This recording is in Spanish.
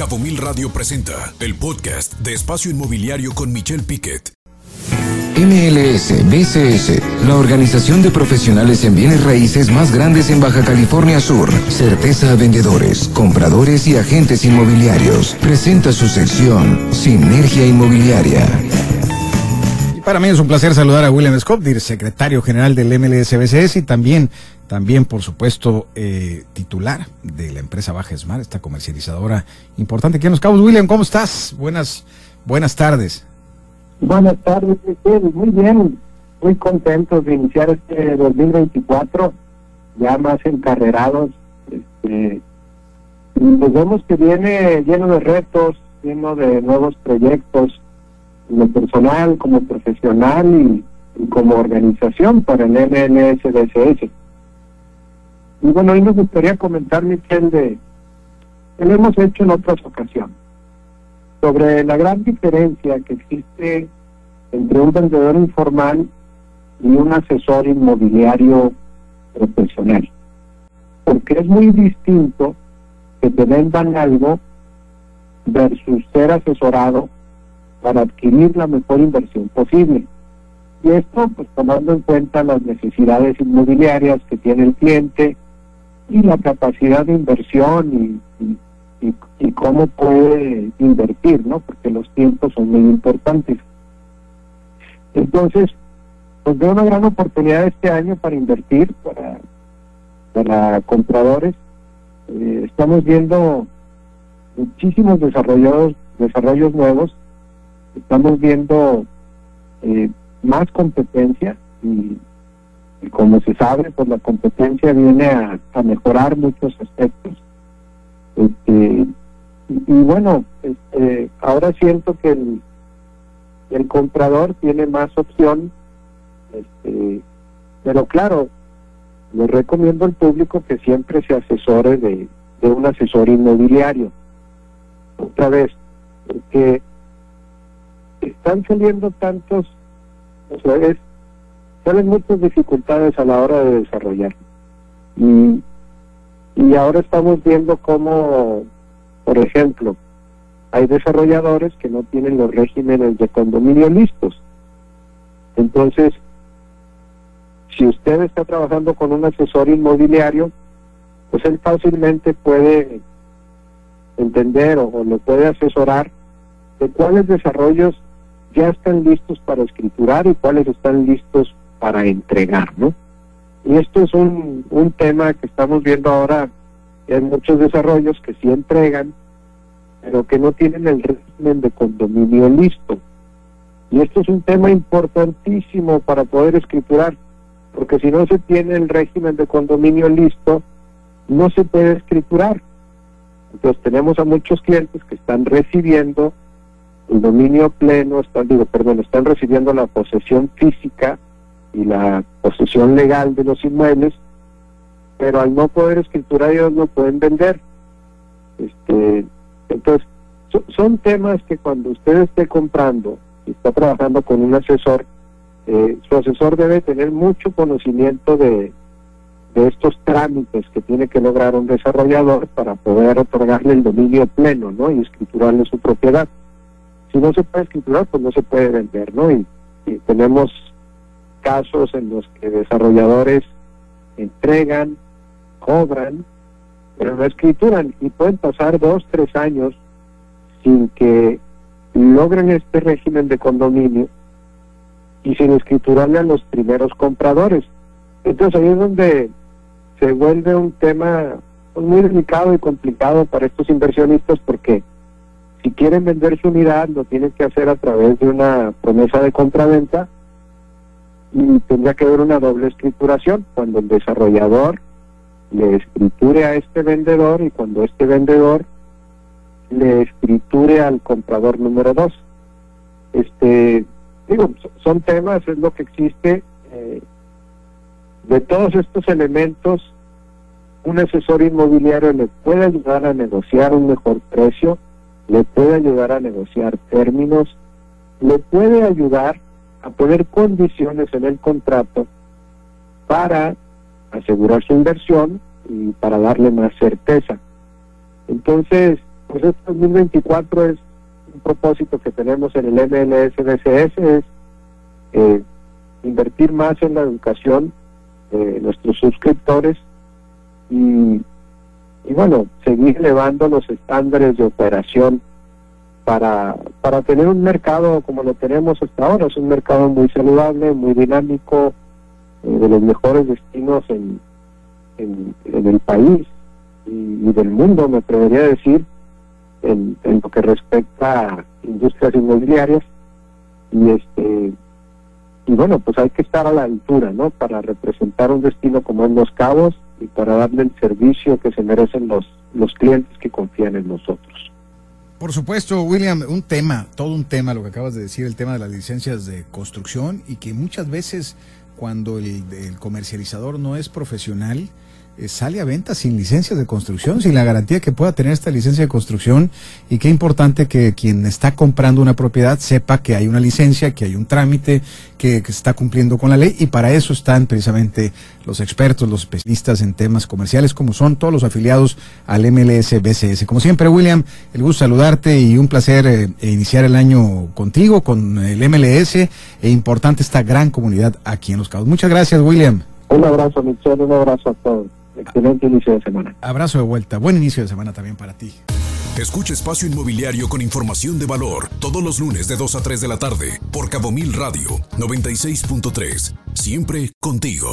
Cabo Mil Radio presenta el podcast de Espacio Inmobiliario con Michelle Piquet. MLS BCS, la organización de profesionales en bienes raíces más grandes en Baja California Sur. Certeza a vendedores, compradores y agentes inmobiliarios. Presenta su sección Sinergia Inmobiliaria. Para mí es un placer saludar a William Scott, secretario general del MLSBCS y también, también por supuesto, eh, titular de la empresa Baja Smart, esta comercializadora importante aquí en Los Cabos. William, ¿cómo estás? Buenas, buenas tardes. Buenas tardes, muy bien, muy contentos de iniciar este 2024, ya más encarrerados. Este, pues vemos que viene lleno de retos, lleno de nuevos proyectos, como personal, como profesional y, como organización para el MNSDSS. Y bueno, hoy nos gustaría comentar, Michelle, de que lo hemos hecho en otras ocasiones, sobre la gran diferencia que existe entre un vendedor informal y un asesor inmobiliario profesional. Porque es muy distinto que te vendan algo versus ser asesorado para adquirir la mejor inversión posible. Y esto, pues tomando en cuenta las necesidades inmobiliarias que tiene el cliente y la capacidad de inversión y, y, cómo puede invertir, ¿no? Porque los tiempos son muy importantes. Entonces, pues veo una gran oportunidad este año para invertir, para, para compradores. Eh, estamos viendo muchísimos desarrollos, desarrollos nuevos estamos viendo eh, más competencia y, como se sabe, pues la competencia viene a, mejorar muchos aspectos. Este, y, bueno, este, ahora siento que el, el comprador tiene más opción, este, pero claro, le recomiendo al público que siempre se asesore de, de un asesor inmobiliario. Otra vez, que están saliendo tantos, o sea, es, salen muchas dificultades a la hora de desarrollar. Y, y ahora estamos viendo cómo, por ejemplo, hay desarrolladores que no tienen los regímenes de condominio listos. Entonces, si usted está trabajando con un asesor inmobiliario, pues él fácilmente puede entender o, o le puede asesorar de cuáles desarrollos ya están listos para escriturar y cuáles están listos para entregar, ¿no? Y esto es un, un tema que estamos viendo ahora en muchos desarrollos que sí entregan, pero que no tienen el régimen de condominio listo. Y esto es un tema importantísimo para poder escriturar, porque si no se tiene el régimen de condominio listo, no se puede escriturar. Entonces tenemos a muchos clientes que están recibiendo el dominio pleno, están, digo, perdón, están recibiendo la posesión física y la posesión legal de los inmuebles, pero al no poder escriturar ellos no pueden vender. Este, entonces, son temas que cuando usted esté comprando está trabajando con un asesor, eh, su asesor debe tener mucho conocimiento de, de estos trámites que tiene que lograr un desarrollador para poder otorgarle el dominio pleno ¿no? y escriturarle su propiedad si no se puede escriturar, pues no se puede vender, ¿no? Y, tenemos casos en los que desarrolladores entregan, cobran, pero no escrituran y pueden pasar dos, tres años sin que logren este régimen de condominio y sin escriturarle a los primeros compradores. Entonces ahí es donde se vuelve un tema muy delicado y complicado para estos inversionistas porque si quieren vender su unidad, lo tienen que hacer a través de una promesa de compraventa y tendría que haber una doble escrituración cuando el desarrollador le escriture a este vendedor y cuando este vendedor le escriture al comprador número dos. Este, digo, son temas, es lo que existe. Eh, de todos estos elementos, un asesor inmobiliario le puede ayudar a negociar un mejor precio, le puede ayudar a negociar términos, le puede ayudar a poner condiciones en el contrato para asegurar su inversión y para darle más certeza. Entonces, pues este 2024 es un propósito que tenemos en el MLS BCS, es eh, invertir más en la educación de nuestros suscriptores y, y bueno, seguir elevando los estándares de operación para, para tener un mercado como lo tenemos hasta ahora. Es un mercado muy saludable, muy dinámico, eh, de los mejores destinos en, en, el país y, del mundo, me atrevería a decir, en, en lo que respecta a industrias inmobiliarias. Y este y bueno, pues hay que estar a la altura, ¿no? Para representar un destino como en Los Cabos y para darle el servicio que se merecen los, los clientes que confían en nosotros. Por supuesto, William, un tema, todo un tema, lo que acabas de decir, el tema de las licencias de construcción y que muchas veces cuando el, el comercializador no es profesional, sale a venta sin licencias de construcción, sin la garantía que pueda tener esta licencia de construcción y qué importante que quien está comprando una propiedad sepa que hay una licencia, que hay un trámite, que, que está cumpliendo con la ley y para eso están precisamente los expertos, los especialistas en temas comerciales como son todos los afiliados al MLS BCS. Como siempre, William, el gusto saludarte y un placer eh, iniciar el año contigo, con el MLS e importante esta gran comunidad aquí en Los Cabos. Muchas gracias, William. Un abrazo, Michelle, un abrazo a todos. Excelente inicio de semana. Abrazo de vuelta. Buen inicio de semana también para ti. Escucha Espacio Inmobiliario con información de valor todos los lunes de 2 a 3 de la tarde por Cabo Mil Radio 96.3. Siempre contigo.